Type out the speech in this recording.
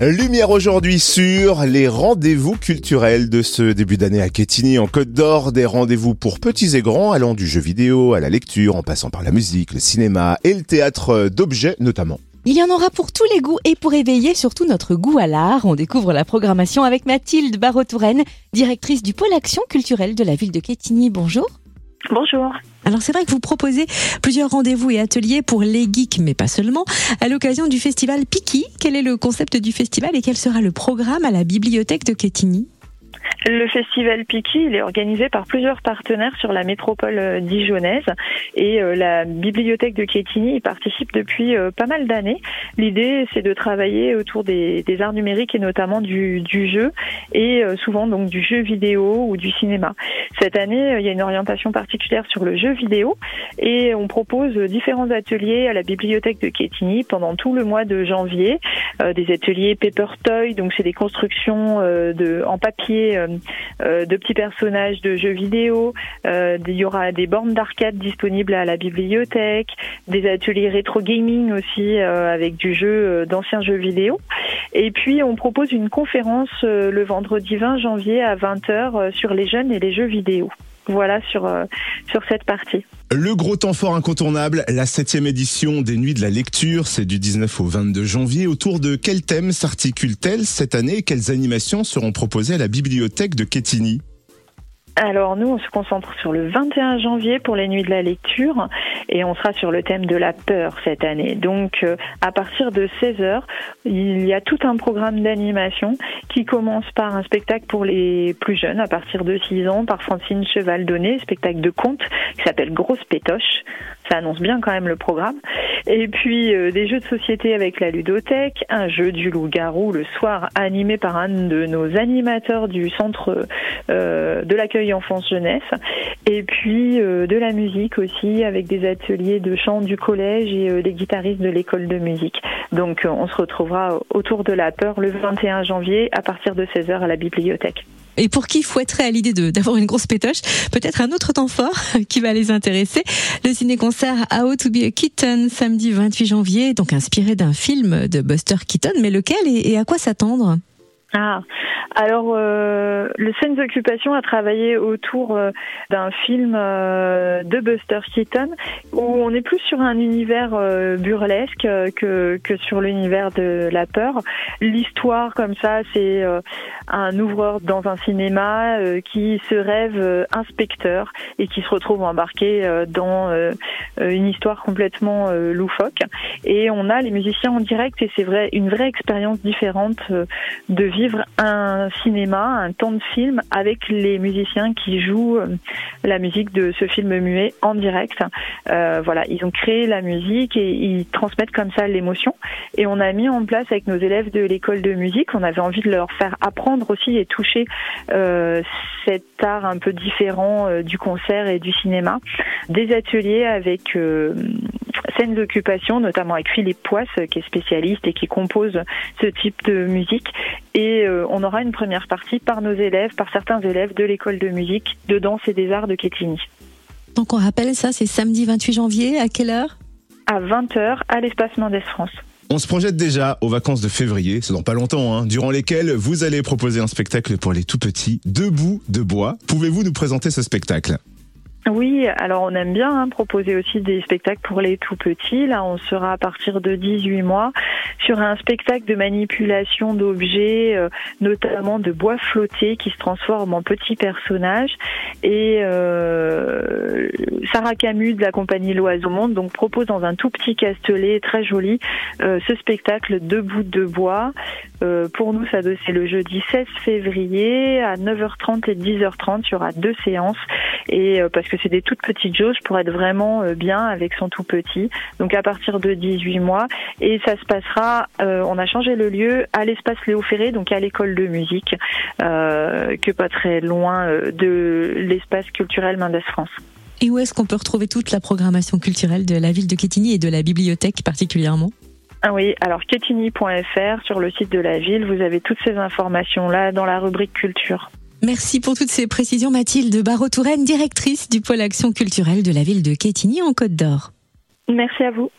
Lumière aujourd'hui sur les rendez-vous culturels de ce début d'année à Quetigny en Côte d'Or, des rendez-vous pour petits et grands allant du jeu vidéo à la lecture en passant par la musique, le cinéma et le théâtre d'objets notamment. Il y en aura pour tous les goûts et pour éveiller surtout notre goût à l'art. On découvre la programmation avec Mathilde Barreau-Touraine, directrice du pôle action culturelle de la ville de Quetigny. Bonjour. Bonjour. Alors c'est vrai que vous proposez plusieurs rendez-vous et ateliers pour les geeks, mais pas seulement, à l'occasion du festival Piki. Quel est le concept du festival et quel sera le programme à la bibliothèque de Quetigny? Le festival Piki, il est organisé par plusieurs partenaires sur la métropole euh, dijonnaise et euh, la bibliothèque de Quetigny y participe depuis euh, pas mal d'années. L'idée, c'est de travailler autour des, arts numériques et notamment du, jeu et souvent donc du jeu vidéo ou du cinéma. Cette année, il y a une orientation particulière sur le jeu vidéo et on propose différents ateliers à la bibliothèque de Quetigny pendant tout le mois de janvier. des ateliers Paper Toy, donc c'est des constructions de, en papier euh, de petits personnages de jeux vidéo. Euh, il y aura des bornes d'arcade disponibles à la bibliothèque, des ateliers rétro gaming aussi euh, avec du jeu d'anciens jeux vidéo. Et puis on propose une conférence le vendredi 20 janvier à 20h sur les jeunes et les jeux vidéo. Voilà sur, sur cette partie. Le gros temps fort incontournable, la septième édition des Nuits de la Lecture, c'est du 19 au 22 janvier. Autour de quel thème s'articule-t-elle cette année Quelles animations seront proposées à la bibliothèque de Quetigny alors nous, on se concentre sur le 21 janvier pour les nuits de la lecture et on sera sur le thème de la peur cette année. Donc euh, à partir de 16h, il y a tout un programme d'animation qui commence par un spectacle pour les plus jeunes à partir de 6 ans par Francine Cheval-Donné, spectacle de conte qui s'appelle Grosse Pétoche. Ça annonce bien quand même le programme. Et puis euh, des jeux de société avec la ludothèque, un jeu du loup-garou le soir animé par un de nos animateurs du centre euh, de l'accueil enfance jeunesse. Et puis euh, de la musique aussi avec des ateliers de chant du collège et des guitaristes de l'école de musique. Donc on se retrouvera autour de la peur le 21 janvier à partir de 16h à la bibliothèque. Et pour qui fouetterait à l'idée d'avoir une grosse pétoche, peut-être un autre temps fort qui va les intéresser. Le ciné-concert How to be a Kitten, samedi 28 janvier, donc inspiré d'un film de Buster Keaton. Mais lequel et à quoi s'attendre? Ah, alors euh, le Scènes Occupation a travaillé autour euh, d'un film euh, de Buster Keaton où on est plus sur un univers burlesque que, que sur l'univers de la peur. L'histoire comme ça, c'est un ouvreur dans un cinéma qui se rêve inspecteur et qui se retrouve embarqué dans une histoire complètement loufoque. Et on a les musiciens en direct et c'est vrai une vraie expérience différente de vie un cinéma, un temps de film avec les musiciens qui jouent euh, la musique de ce film muet en direct. Euh, voilà, ils ont créé la musique et ils transmettent comme ça l'émotion. Et on a mis en place avec nos élèves de l'école de musique, on avait envie de leur faire apprendre aussi et toucher euh, cet art un peu différent euh, du concert et du cinéma, des ateliers avec scènes d'occupation, notamment avec Philippe Poisse, qui est spécialiste et qui compose ce type de musique. Et euh, on aura une première partie par nos élèves, par certains élèves de l'école de musique, de danse et des arts de Quetigny. Donc on rappelle ça, c'est samedi 28 janvier, à quelle heure? À 20h à l'espace Mendes France. On se projette déjà aux vacances de février, c'est dans pas longtemps, hein, durant lesquelles vous allez proposer un spectacle pour les tout petits, Debout de bois. Pouvez-vous nous présenter ce spectacle? Oui, alors on aime bien hein, proposer aussi des spectacles pour les tout petits. Là, on sera à partir de 18 mois sur un spectacle de manipulation d'objets, euh, notamment de bois flotté qui se transforme en petits personnages. Et euh, Sarah Camus de la compagnie L'Oiseau Monde donc propose dans un tout petit castelet très joli euh, ce spectacle Debout de bois. pour nous, ça c'est le jeudi 16 février à 9h30 et 10h30. Il y aura deux séances et parce que c'est des toutes petites jauges pour être vraiment euh, bien avec son tout petit. Donc à partir de 18 mois et ça se passera. Euh, on a changé le lieu à l'espace Léo Ferré, donc à l'école de musique, euh, que pas très loin de l'espace culturel Mendes France. Et où est-ce qu'on peut retrouver toute la programmation culturelle de la ville de Quetigny et de la bibliothèque particulièrement? Ah oui, alors quetigny.fr sur le site de la ville, vous avez toutes ces informations là dans la rubrique culture. Merci pour toutes ces précisions Mathilde Barreau-Touraine, directrice du pôle action culturelle de la ville de Quetigny en Côte d'Or. Merci à vous.